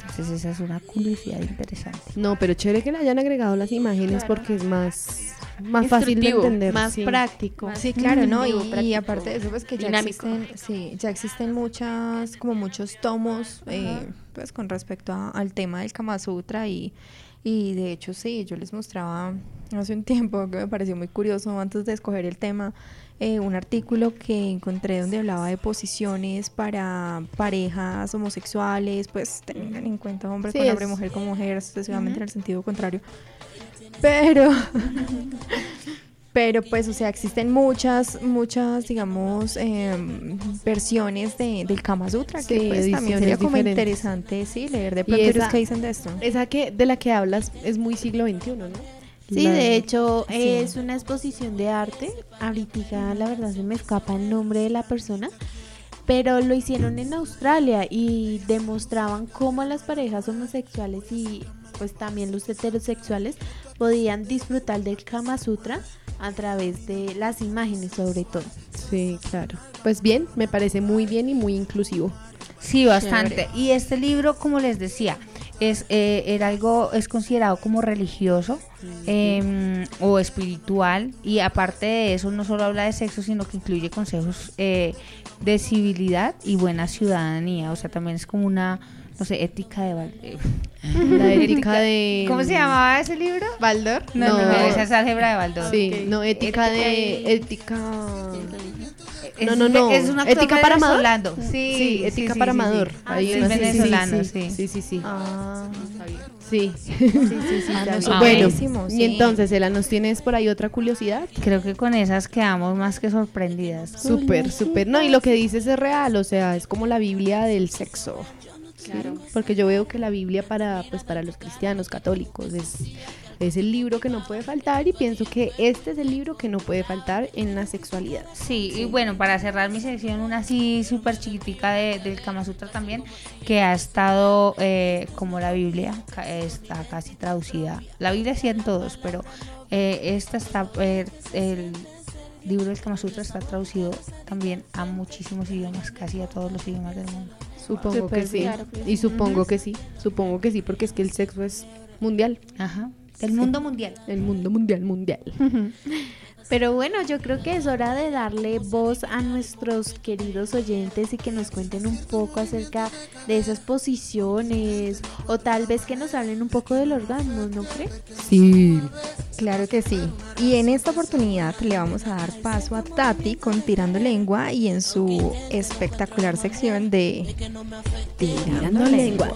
Entonces esa es una curiosidad interesante.
No, pero chévere que le hayan agregado las imágenes porque es más, más fácil de entender.
más
sí.
práctico.
Sí, claro, ¿no?
Intuitivo,
Y, aparte de eso, pues que ya
dinámico.
existen, sí, ya existen muchas, como muchos tomos, eh, pues con respecto a- al tema del Kama Sutra y, y de hecho sí, yo les mostraba hace un tiempo que me pareció muy curioso antes de escoger el tema, eh, un artículo que encontré donde hablaba de posiciones para parejas homosexuales, pues tengan en cuenta hombre
Sí,
con hombre, mujer con mujer, sucesivamente en el sentido contrario. Pero pero pues, o sea, existen muchas, muchas, digamos, em, versiones de, del Kama Sutra, que
Sí,
pues también sería como
diferentes.
interesante, sí, leer de pronto
esa-
qué dicen de esto.
Esa que de la que hablas es muy siglo XXI, ¿no?
Sí,
La-
de hecho
Sí.
es una exposición de arte. Ahorita la verdad se me escapa el nombre de la persona, pero lo hicieron en Australia y demostraban cómo las parejas homosexuales y pues también los heterosexuales podían disfrutar del Kama Sutra a través de las imágenes sobre todo.
Sí, claro. Pues bien, me parece muy bien y muy inclusivo.
Sí, bastante. Y este libro, como les decía, es eh, era algo es considerado como religioso em, o espiritual y aparte de eso no solo habla de sexo, sino que incluye consejos eh, de civilidad y buena ciudadanía. O sea, también es como una, no sé, ética de eh,
La ética de...
¿Cómo se llamaba ese libro?
Baldor.
No, no, no,
No.
esa es álgebra de Baldor.
Sí, no, ética de... Ética...
Es,
No, no, no.
Es una
ética para amador.
Sí,
Sí, ética
sí,
para
sí,
amador.
Ah, sí,
una-
sí, sí,
venezolano,
sí,
sí.
sí, sí, sí.
Ah,
Sí.
sí, sí, sí.
Ah,
sabía.
no,
bueno, y entonces, Ela, ¿nos tienes por ahí otra curiosidad?
Creo que con esas quedamos más que sorprendidas.
Súper, súper. No, y lo que dices es real, o sea, es como la Biblia del sexo. Claro. Porque yo veo que la Biblia para, pues, para los cristianos católicos es, es el libro que no puede faltar y pienso que este es el libro que no puede faltar en la sexualidad.
Sí, y bueno, para cerrar mi sección, una así súper chiquitica de, del Kama Sutra también, que ha estado eh, como la Biblia, está casi traducida. La Biblia sí en todos, pero eh, esta está, eh, el libro del Kama Sutra está traducido también a muchísimos idiomas, casi a todos los idiomas del mundo.
Supongo que sí.
claro sí.
Y supongo que sí, supongo que sí, porque es que el sexo es mundial,
Ajá. Del mundo mundial.
el mundo mundial, mundial.
Pero bueno, yo creo que es hora de darle voz a nuestros queridos oyentes y que nos cuenten un poco acerca de esas posiciones o tal vez que nos hablen un poco del orgasmo, ¿no crees?
Sí.
Claro que sí. Y en esta oportunidad le vamos a dar paso a Tati con Tirando Lengua y en su espectacular sección de
Tirando lengua.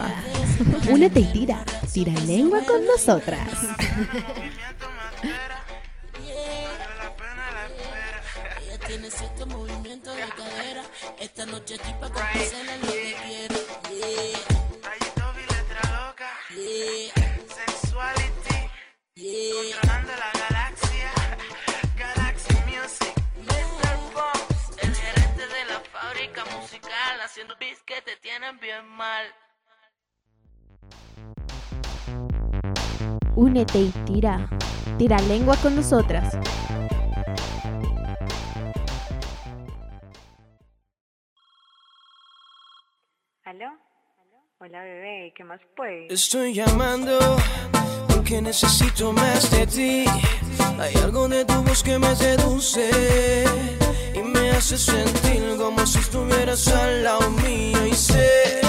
Únete y tira. Tira lengua con nosotras.
Esta noche aquí pa' complacerla lo que quiera. Yeah,
Rayito y letra loca.
yeah,
Sexuality.
yeah.
Controlando la galaxia. Galaxy Music. Mr. Fox. El gerente de la fábrica musical. Haciendo beats que te tienen bien mal.
Únete y tira. Tira lengua con nosotras.
¿Aló? Hola bebé, ¿qué más pues?
Estoy llamando porque necesito más de ti. Hay algo de tu voz que me seduce y me hace sentir como si estuvieras al lado mío. Y sé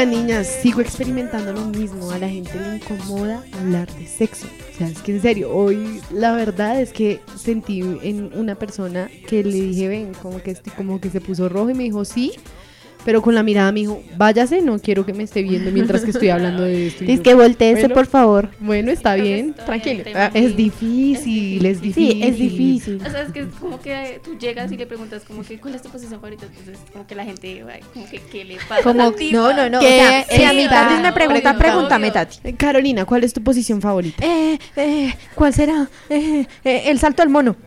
Oiga, niñas, sigo experimentando lo mismo. A la gente le incomoda hablar de sexo. O sea, es que en serio, hoy la verdad es que sentí en una persona que le dije, ven, como que, como que se puso rojo y me dijo, sí. Pero con la mirada me dijo, váyase, no quiero que me esté viendo mientras que estoy hablando de esto. Y
Dice que volteese,
bueno,
por favor.
Bueno, está bien,
está
tranquilo.
bien,
Ah, Es difícil, es difícil.
Sí, es difícil.
O sea, es que es como que tú llegas y le preguntas como que cuál es tu posición favorita, entonces como que la gente como que qué le pasa a
Como,
tipa?
no, no, no. O
¿Qué
sea, si a mí Tati me pregunta, pregúntame, Tati.
Eh, Carolina, ¿cuál es tu posición favorita?
Eh, eh, ¿Cuál será? Eh, eh, el salto al mono.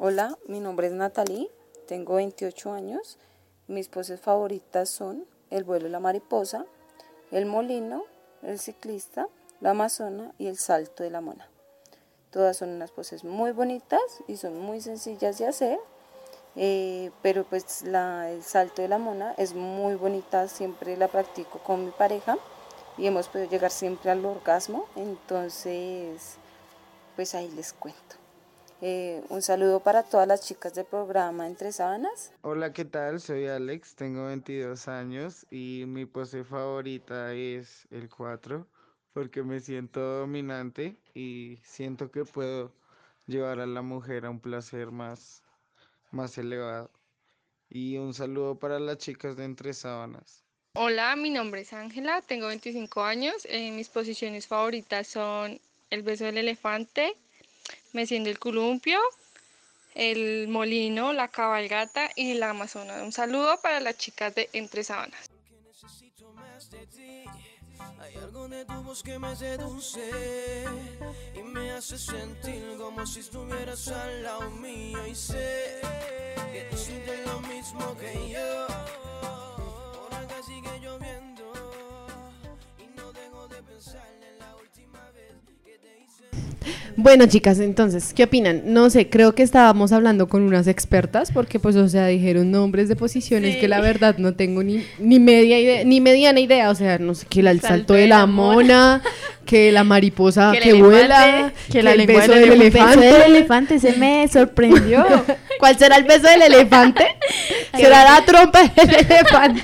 Hola, mi nombre es Natalie, tengo 28 años. Mis poses favoritas son el vuelo de la mariposa, el molino, el ciclista, la amazona y el salto de la mona. Todas son unas poses muy bonitas y son muy sencillas de hacer, eh, pero pues la, el salto de la mona es muy bonita, siempre la practico con mi pareja y hemos podido llegar siempre al orgasmo, entonces pues ahí les cuento. Eh, un saludo para todas las chicas del programa Entre Sábanas.
Hola, ¿qué tal? Soy Alex, tengo 22 años y mi pose favorita es el 4 porque me siento dominante y siento que puedo llevar a la mujer a un placer más, más elevado. Y un saludo para las chicas de Entre Sábanas.
Hola, mi nombre es Ángela, tengo 25 años. eh, mis posiciones favoritas son el beso del elefante, meciendo el columpio, el molino, la cabalgata y la amazona. Un saludo para las chicas de Entre
ti. Hay algo de tu voz que me seduce y me hace sentir como si estuvieras al lado mío. Y sé que tú sientes lo mismo que yo. Por acá sigue lloviendo y no dejo de pensar en la última vez que te hice.
Bueno, chicas, entonces, ¿qué opinan? No sé, creo que estábamos hablando con unas expertas porque, pues, o sea, dijeron nombres de posiciones que la verdad no tengo ni, ni media idea, ni mediana idea. O sea, no sé, que el salto, de la mona, que la mariposa
Que
que,
elefante,
vuela,
Que la
el beso
del
del
elefante. beso del elefante se me sorprendió.
¿Cuál será el beso del elefante? ¿Será la trompa del elefante?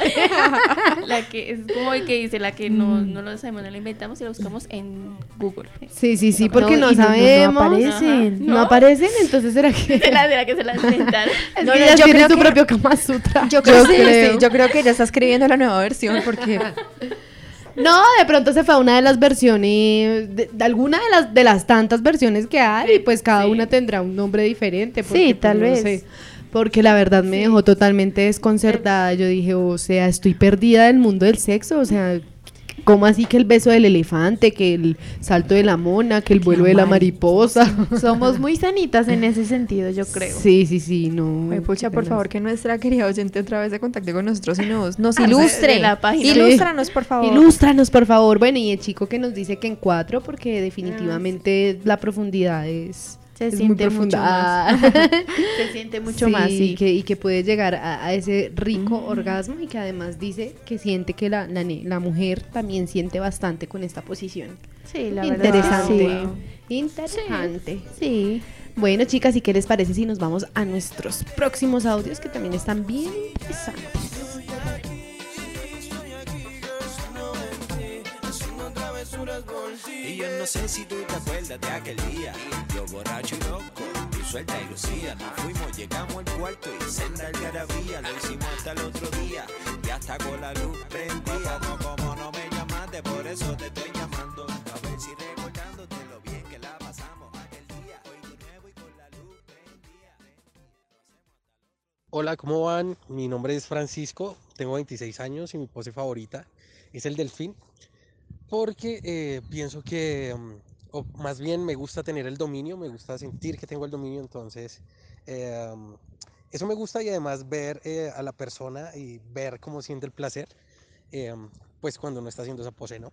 La que es como el que dice, la que no, no lo sabemos, no la inventamos y la buscamos en Google.
Sí, sí, sí, porque no,
no
sabemos.
aparecen.
No,
¿No?
aparecen, entonces será que...
De la que se la inventaron.
No,
que
no, yo creo
su
que-
propio Kama Sutra.
Yo creo, sí, sí, yo creo que ella está escribiendo la nueva versión porque
No, de pronto se fue a una de las versiones, de, de alguna de las, de las tantas versiones que hay, y pues cada una tendrá un nombre diferente. porque,
Sí,
pues,
tal
no
vez.
sé, porque la verdad me dejó totalmente desconcertada. Yo dije, o sea, estoy perdida del mundo del sexo, o sea, ¿cómo así que el beso del elefante, que el salto de la mona, que el vuelo de la mariposa?
Somos muy sanitas en ese sentido, yo creo.
Sí, sí, sí, no.
Ay, pucha, por favor, que nuestra querida oyente otra vez se contacte con nosotros y nos, nos
Ah,
ilustre.
de la página.
Ilústranos, por favor.
Ilústranos, por favor. Bueno, y el chico que nos dice que en cuatro, porque definitivamente la profundidad es,
Se
es muy
siente mucho más.
Ah.
Se siente mucho
Sí,
más, sí.
Y que, y que puede llegar a, a ese rico orgasmo y que además dice que siente que la, la, mujer también siente bastante con esta posición.
Sí, la verdad.
Interesante.
Sí.
Interesante.
Sí.
Bueno, chicas, ¿y qué les parece si nos vamos a nuestros próximos audios que también están bien interesantes?
Y yo no sé si tú te acuerdas de aquel día. Yo borracho y loco, tú suelta y lucía. Nos fuimos, llegamos al cuarto y senda algarabía. Lo hicimos hasta el otro día. Y hasta con la luz prendida. No como presente, por eso te estoy llamando. A ver si recordándote lo bien que la pasamos aquel día.
Hola, ¿cómo van? Mi nombre es Francisco, tengo 26 años y mi pose favorita es el delfín porque eh, pienso que, mm, o más bien me gusta tener el dominio, me gusta sentir que tengo el dominio, entonces mm, eso me gusta y además ver eh, a la persona y ver cómo siente el placer, eh, pues cuando uno está haciendo esa pose, ¿no?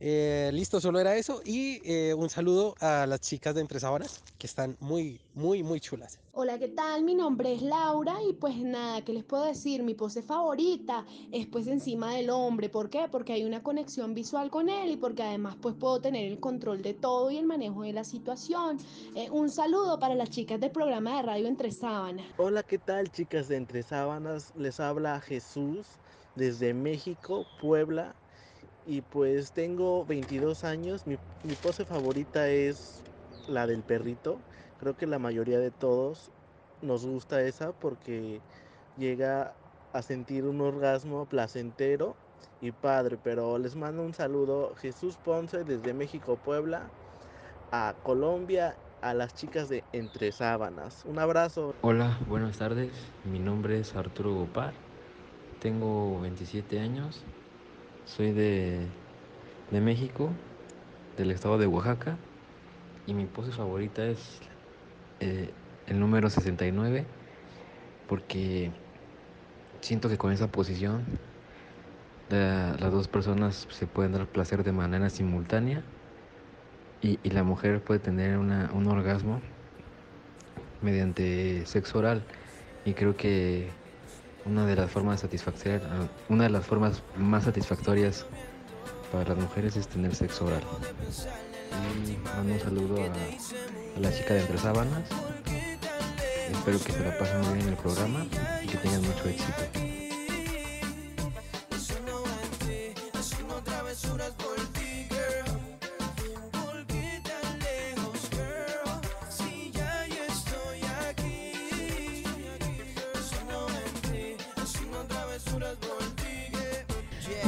Eh, listo, solo era eso y eh, un saludo a las chicas de Entre Sábanas que están muy, muy, muy chulas.
Hola, ¿qué tal? Mi nombre es Laura y pues nada, ¿qué les puedo decir? Mi pose favorita es pues encima del hombre. ¿Por qué? Porque hay una conexión visual con él y porque además pues puedo tener el control de todo y el manejo de la situación. Eh, un saludo para las chicas del programa de radio Entre Sábanas.
Hola, ¿qué tal chicas de Entre Sábanas? Les habla Jesús desde México, Puebla. Y pues tengo 22 años. Mi, pose favorita es la del perrito. Creo que la mayoría de todos nos gusta esa porque llega a sentir un orgasmo placentero y padre. Pero les mando un saludo Jesús Ponce desde México, Puebla, a Colombia, a las chicas de Entre Sábanas. Un abrazo.
Hola, buenas tardes. Mi nombre es Arturo Gopar. Tengo 27 años. Soy de, de México, del estado de Oaxaca. Y mi pose favorita es eh, el número 69. Porque siento que con esa posición la- las dos personas se pueden dar placer de manera simultánea. Y, y la mujer puede tener una- un orgasmo mediante sexo oral y creo que una de las formas satisfactorias una de las formas más satisfactorias para las mujeres es tener sexo oral. Y mando un saludo a, a la chica de entre sábanas. Espero que se la pasen muy bien en el programa y que tengan mucho éxito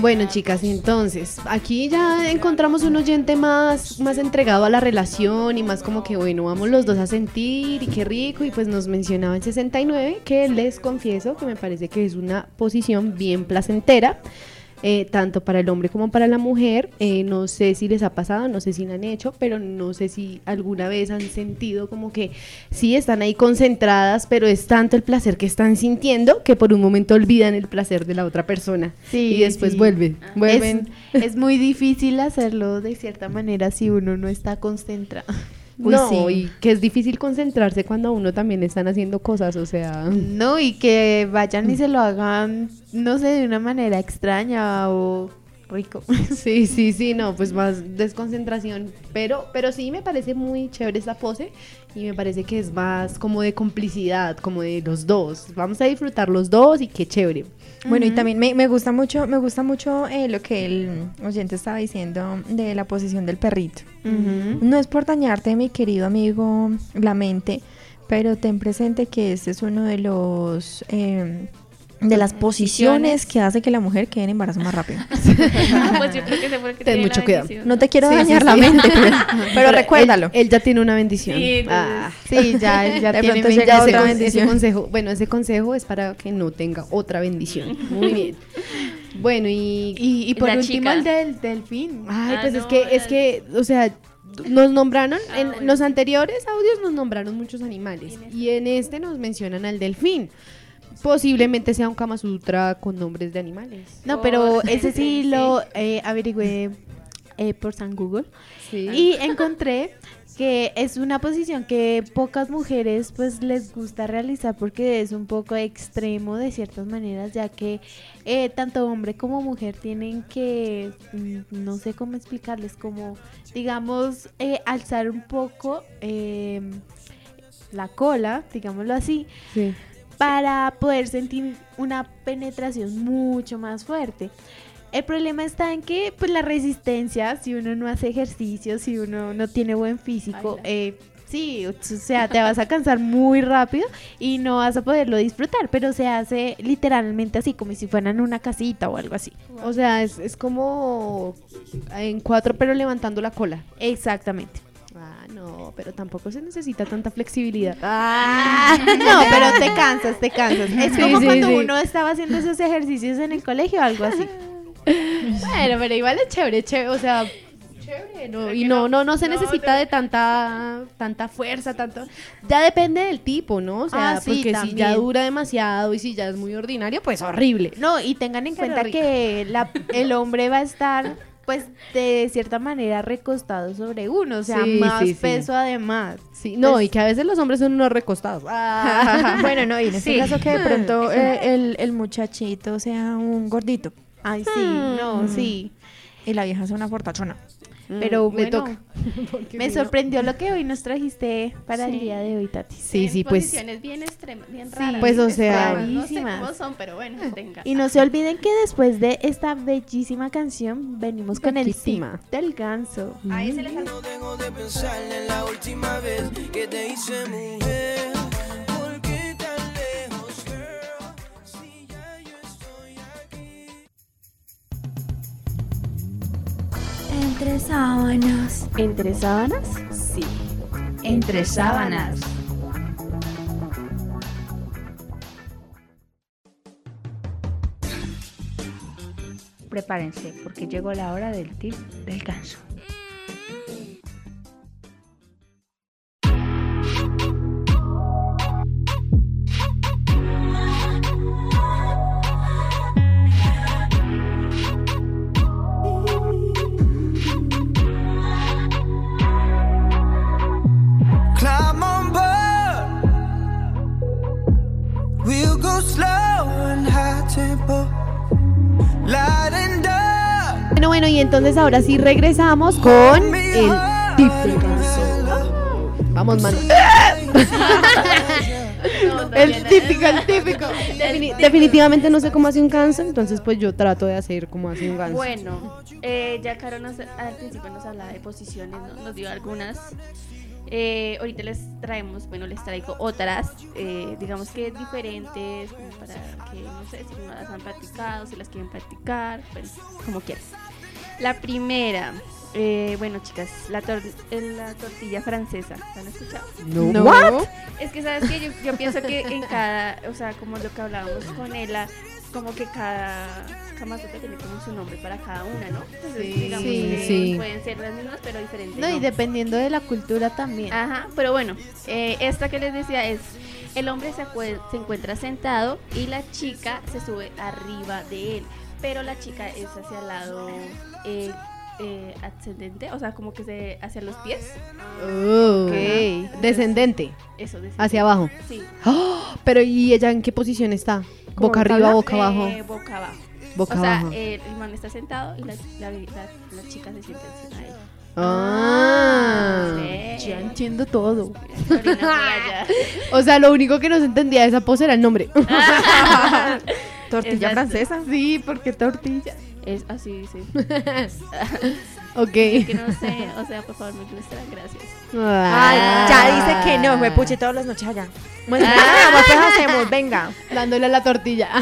Bueno, chicas, entonces, aquí ya encontramos un oyente más, más entregado a la relación y más como que, bueno, vamos los dos a sentir y qué rico. Y pues nos mencionaba el 69, que les confieso que me parece que es una posición bien placentera. Eh, tanto para el hombre como para la mujer. Eh, no sé si les ha pasado, no sé si lo han hecho, pero no sé si alguna vez han sentido como que sí están ahí concentradas, pero es tanto el placer que están sintiendo que por un momento olvidan el placer de la otra persona.
Sí,
y después
sí.
vuelven, vuelven.
Es, es muy difícil hacerlo de cierta manera si uno no está concentrado.
No, y que es difícil concentrarse cuando uno también están haciendo cosas, o sea.
No, y que vayan y se lo hagan, no sé, de una manera extraña o rico.
Sí, sí, sí, no, pues más desconcentración, pero, pero sí me parece muy chévere esta pose y me parece que es más como de complicidad, como de los dos. Vamos a disfrutar los dos y qué chévere.
Bueno, y también me, me gusta mucho, me gusta mucho eh, lo que el oyente estaba diciendo de la posición del perrito. No es por dañarte, mi querido amigo, la mente, pero ten presente que este es uno de los eh, de las posiciones que hace que la mujer quede en embarazo más rápido.
pues yo creo que se fue el que
Ten
tiene
mucho
la
cuidado.
No te quiero
Sí,
dañar
sí.
la mente, pero, pero
él-
recuérdalo.
Él, ya tiene una bendición.
Sí, entonces-
Ah.
Sí, ya, ya
De
tiene
pronto llega otra bendición.
ese consejo, bueno, ese consejo es para que no tenga otra bendición. Muy bien. Bueno, y
Y, y por
La
último
chica.
el del delfín.
Ay,
Ah,
pues es que, es que, o sea, nos nombraron,
Ah,
en
bueno.
los anteriores audios nos nombraron muchos animales y en este nos mencionan al delfín. Posiblemente sea un Kama Sutra con nombres de animales.
No, pero
Por-
ese sí
Sí.
lo eh, averigüé eh, por San Google.
Sí.
Y encontré que es una posición que pocas mujeres pues les gusta realizar porque es un poco extremo de ciertas maneras ya que eh, tanto hombre como mujer tienen que mm, no sé cómo explicarles como digamos eh, alzar un poco eh, la cola digámoslo así
Sí.
Para poder sentir una penetración mucho más fuerte. El problema está en que pues la resistencia, si uno no hace ejercicio, si uno no tiene buen físico, eh, Sí, o sea, te vas a cansar muy rápido y no vas a poderlo disfrutar, pero se hace literalmente así, como si fueran una casita o algo así.
O sea, es, es como en cuatro, pero levantando la cola.
Exactamente.
No, pero tampoco se necesita tanta flexibilidad.
Ah, no, pero te cansas, te cansas. Es
Sí,
como
sí,
cuando
sí.
uno estaba haciendo esos ejercicios en el colegio o algo así.
Bueno, pero igual es chévere, chévere, o sea, chévere, no, y no, no, no se necesita de tanta, tanta fuerza, tanto, ya depende del tipo, ¿no? O sea,
Ah,
porque si ya dura demasiado y si ya es muy ordinario, pues horrible.
No, y tengan en
Pero
cuenta
rico.
que la- el hombre va a estar, pues, de cierta manera recostado sobre uno, o sea,
Sí,
más
sí, sí.
peso además.
Sí, no, y que a veces los hombres son unos recostados. Ah.
bueno, no, y en este caso que de pronto eh, el, el muchachito sea un gordito.
Ay, sí, no, sí.
Y la vieja es una fortachona.
Pero
me
bueno,
toca.
Me
si no-
sorprendió lo que hoy nos trajiste para el
Sí.
día de hoy, Tati.
Sí, sí, pues.
Bien extremas, bien
Sí,
raras.
pues, o sea-
extremas, No sé
Rarísimas.
cómo son, pero bueno, venga.
Y no se olviden que después de esta bellísima canción venimos con el tip del ganso.
Ahí se le
No dejo de pensar en la última vez que te hice mujer.
Entre sábanas.
¿Entre sábanas?
Sí. Entre sábanas. Prepárense, porque llegó la hora del tip del ganso.
Bueno, bueno, y entonces ahora sí regresamos con el ganso. Vamos, mano. El típico, el típico. Defini- definitivamente no sé cómo hace un ganso, entonces pues yo trato de hacer como hace un ganso.
Bueno, eh, ya Caro nos, al principio nos hablaba de posiciones, ¿no? nos dio algunas. Eh, ahorita les traemos, bueno, les traigo otras, eh, digamos que diferentes, como para que, no sé, si no las han practicado, si las quieren practicar, bueno, como quieras. La primera, eh, bueno, chicas, la, tor- la tortilla francesa, ¿la han escuchado?
No. No. What?
Es que, ¿sabes qué? Yo, yo pienso que en cada, o sea, como lo que hablábamos con ella, como que cada Kamasutra tiene como su nombre para cada una, ¿no? Entonces,
Sí.
digamos
Sí,
que
sí.
pueden ser las mismas, pero diferentes.
No, y dependiendo de la cultura también.
Ajá, pero bueno, eh, esta que les decía es, el hombre se, acue- se encuentra sentado y la chica se sube arriba de él, pero la chica es hacia el lado eh, eh, ascendente, o sea, como que se hacia los pies.
Oh. Descendente.
Eso, descendente.
Hacia abajo.
Sí.
¡Oh! Pero ¿y ella en qué posición está?
¿Como
¿Boca
tabla?
arriba, boca
Eh,
abajo?
boca abajo.
Boca
o sea,
abajo.
eh, el man está sentado y la, la, la- la chica se sienta encima de él.
Ah.
Sí.
Ya entiendo todo.
O sea, lo único que no se entendía de esa pose era el nombre.
Tortilla
Exacto.
francesa.
Sí, porque tortilla.
Es así, sí.
ok.
Es que no sé, o sea, por favor, me gusta, gracias.
Ay,
Ah.
ya dice que no, me puche todas las noches allá. Bueno,
Ah.
pues hacemos, venga.
Dándole a la tortilla.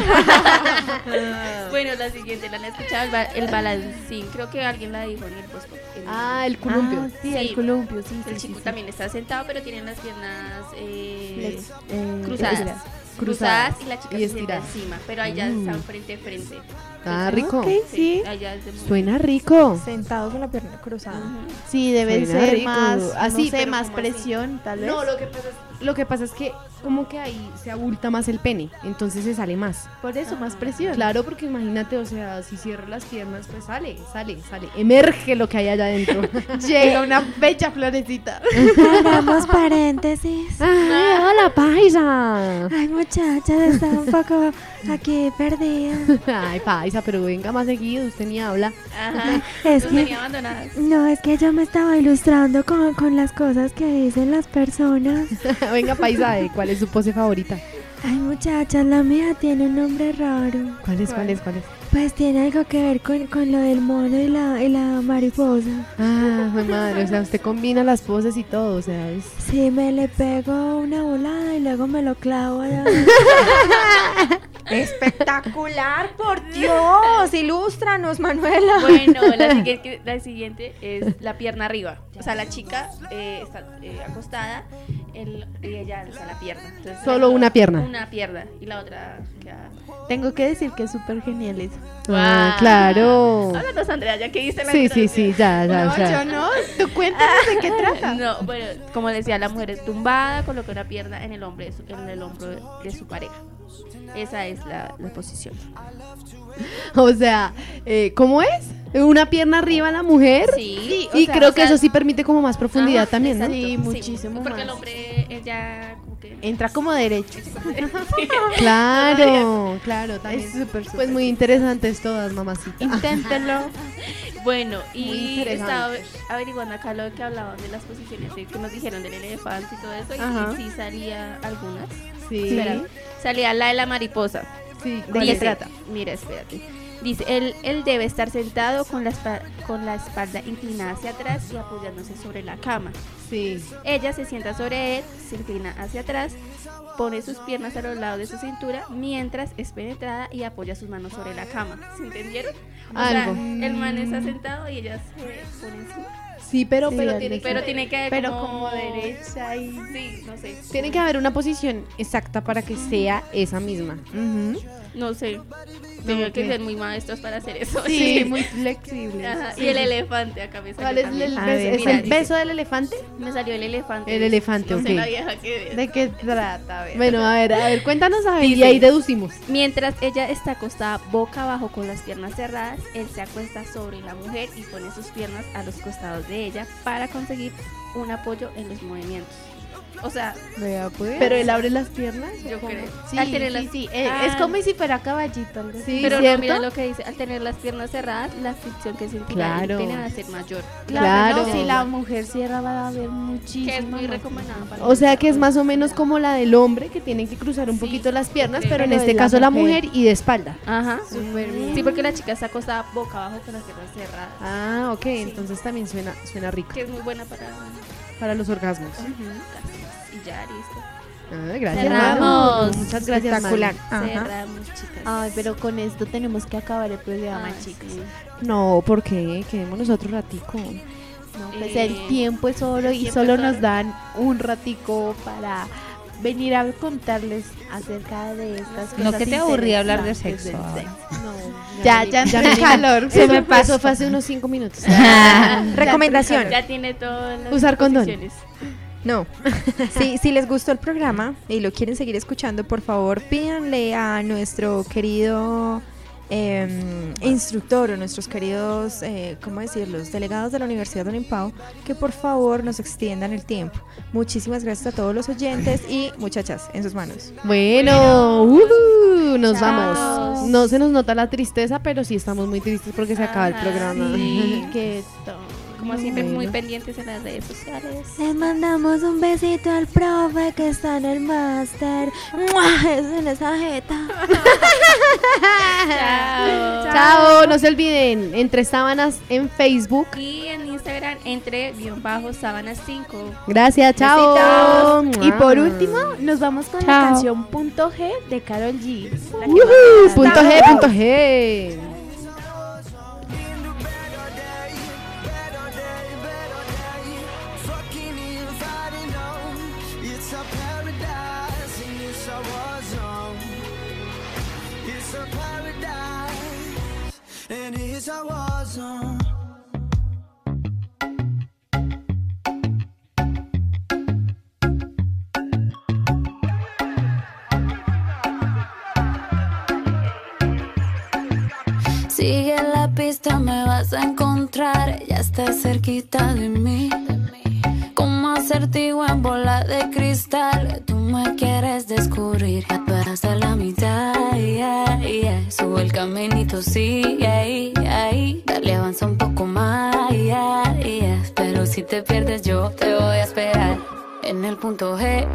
Bueno, la siguiente, la han escuchado, el, ba- el balancín. Creo que alguien la dijo en el post.
Ah, el columpio.
Ah, sí, el columpio, sí,
El
sí,
chico
sí, sí.
también está sentado, pero tiene las piernas eh,
eh,
cruzadas. Cruzadas y la chica
Y
se sienta encima, pero allá
Mm.
están frente a frente.
Ah,
Entonces,
rico.
Ok, sí.
Suena rico.
Sentado con la pierna cruzada.
Sí, debe
Suena
ser
rico.
más,
Así,
no sé, más
así.
presión, tal vez.
No, lo que pasa es, lo que pasa es que como que ahí se abulta más el pene, entonces se sale más.
Por eso, más presión.
Claro, porque imagínate, o sea, si cierro las piernas, pues sale, sale, sale. Emerge lo que hay allá adentro.
Llega una bella florecita.
Hagamos paréntesis.
¡Ay, hola, paisa!
Ay, muchacha, está un poco aquí perdida.
Ay, paisa, pero venga más seguido, usted ni habla.
Ajá.
Es que-
tenía abandonadas.
No, es que yo me estaba ilustrando con, con las cosas que dicen las personas.
venga, paisa, ¿eh? ¿cuál es su pose favorita?
Ay, muchachas, la mía tiene un nombre raro.
¿Cuál es, cuál es, cuál es?
Pues tiene algo que ver con, con lo del mono y la, y la mariposa.
Ah, jue madre, o sea, usted combina las poses y todo, o sea, es...
Sí, me le pego una volada y luego me lo clavo. allá.
Espectacular, por Dios. Ilústranos, Manuela.
Bueno, la siguiente, la siguiente es la pierna arriba. O sea, la chica eh, está eh, acostada el- y ella alza la pierna. Entonces,
Solo
la-
una pierna.
Una pierna y la otra queda.
Tengo que decir que es súper genial eso.
Ah, claro.
Háblanos, Andrea, ya que hice la
Sí, sí, sí, ya, ya,
No,
ya.
yo no. Tú cuéntanos de qué trata.
No, bueno, como decía, la mujer es tumbada, coloca una pierna en el su, en el hombro de su pareja. Esa es la, la posición.
O sea, eh, ¿cómo es? Una pierna arriba la mujer.
Sí,
y
o sea,
creo
o
que
sea-
eso sí permite como más profundidad
Ajá,
también, ¿no?
exacto,
Sí,
sí,
muchísimo
Porque el hombre es ya como que.
Entra como derecho.
Claro, claro, también.
Es súper,
Pues muy interesantes todas, mamacita.
Inténtelo.
Bueno, y
interesante.
estaba averiguando acá lo que hablaban de las posiciones de- que nos dijeron del elefante y todo eso. Y,
Ajá.
sí salía algunas.
Sí.
Espera, salía la de la mariposa.
Sí,
¿De
¿cuál
qué trata? Mira, espérate. Dice, él, él debe estar sentado con la, con la espalda inclinada hacia atrás y apoyándose sobre la cama.
Sí.
Ella se sienta sobre él, se inclina hacia atrás, pone sus piernas a los lados de su cintura mientras es penetrada y apoya sus manos sobre la cama. ¿Se entendieron? O
Algo.
sea, el man está sentado y ella se pone encima.
Sí, pero,
Sí,
pero, tiene que,
Pero tiene que haber
Pero
como,
como derecha y...
Sí, no sé.
tiene que haber una posición exacta para que sea esa misma.
No sé. Tengo
ok.
que ser muy maestros para hacer eso.
Sí, muy flexible.
Ajá,
Sí.
Y el elefante acá me salió
¿Cuál es el,
ver,
¿Es
mira,
el
dice-
beso del elefante?
Me salió el elefante.
El elefante,
no sé
ok.
la vieja que
¿De qué trata? A ver.
Bueno, a ver, a ver, cuéntanos a ver y ahí deducimos.
Mientras ella está acostada boca abajo con las piernas cerradas, él se acuesta sobre la mujer y pone sus piernas a los costados de ella para conseguir un apoyo en los movimientos. O sea,
Vea, pues.
Pero él abre las piernas.
yo creo.
Sí,
al tener
sí,
las-
sí. eh,
Ah,
Es como si fuera caballito. algo así.
Sí,
pero no,
¿cierto?
mira lo que dice, al tener las piernas cerradas, la fricción que sentirá
Claro.
va a ser mayor.
Claro,
Claro.
no, si la mujer cierra va a haber muchísimo.
Que es muy
más.
recomendado para
O sea que es más o menos como la del hombre, que tienen que cruzar un
Sí,
poquito las piernas,
sí.
pero en este
la
caso la
mujer.
mujer y de espalda.
Ajá.
Súper bien.
Sí, porque la chica está acostada boca abajo con las piernas cerradas.
Ah, ok, entonces también suena, suena rico
Que es muy buena para...
para los orgasmos.
Y ya, listo.
Ah, gracias.
Cerramos.
Muchas gracias.
Espectacular.
Cerramos, chicas.
Ay, pero con esto tenemos que acabar el programa,
Ay,
chicos.
sí.
No, ¿por qué? Quedémonos otro ratico.
No, pues
Eh,
el tiempo es oro y solo
oro.
nos dan un ratico para venir a contarles acerca de estas cosas.
No que te aburrí hablar de sexo
sexo.
No,
Ya, ya,
ya me
en calor.
Se me pasó, fue hace unos cinco minutos.
Recomendación.
Ya tiene las
Usar condón.
No. Sí, si les gustó el programa y lo quieren seguir escuchando, por favor, pídanle a nuestro querido eh, instructor o nuestros queridos, eh, ¿cómo decirlos? Delegados de la Universidad de Olimpao, que por favor nos extiendan el tiempo. Muchísimas gracias a todos los oyentes y muchachas, en sus manos.
Bueno, ujú, nos
Chao.
vamos. No se nos nota la tristeza, pero sí estamos muy tristes porque se acaba el programa.
Sí, que
Como siempre, muy pendientes en las redes sociales.
Le mandamos un besito al profe que está en el máster. Es en esa jeta.
Chao.
Chao, no se olviden, entre sábanas en Facebook.
Y en Instagram, entre guion bajo sábanas 5.
Gracias, chao.
Y por último, nos vamos con la
Chao.
canción Punto G de Carol G. la más me
punto. G, punto G.
and.
Sigue la pista, me vas a encontrar. Ya estás cerquita de mí. En bola de cristal. Tú me quieres descubrir. Ya tú eras a la mitad. yeah. Sube el caminito, sí, ahí, ahí. Dale, avanza un poco más. Pero si te pierdes, yo te voy a esperar. En el punto G.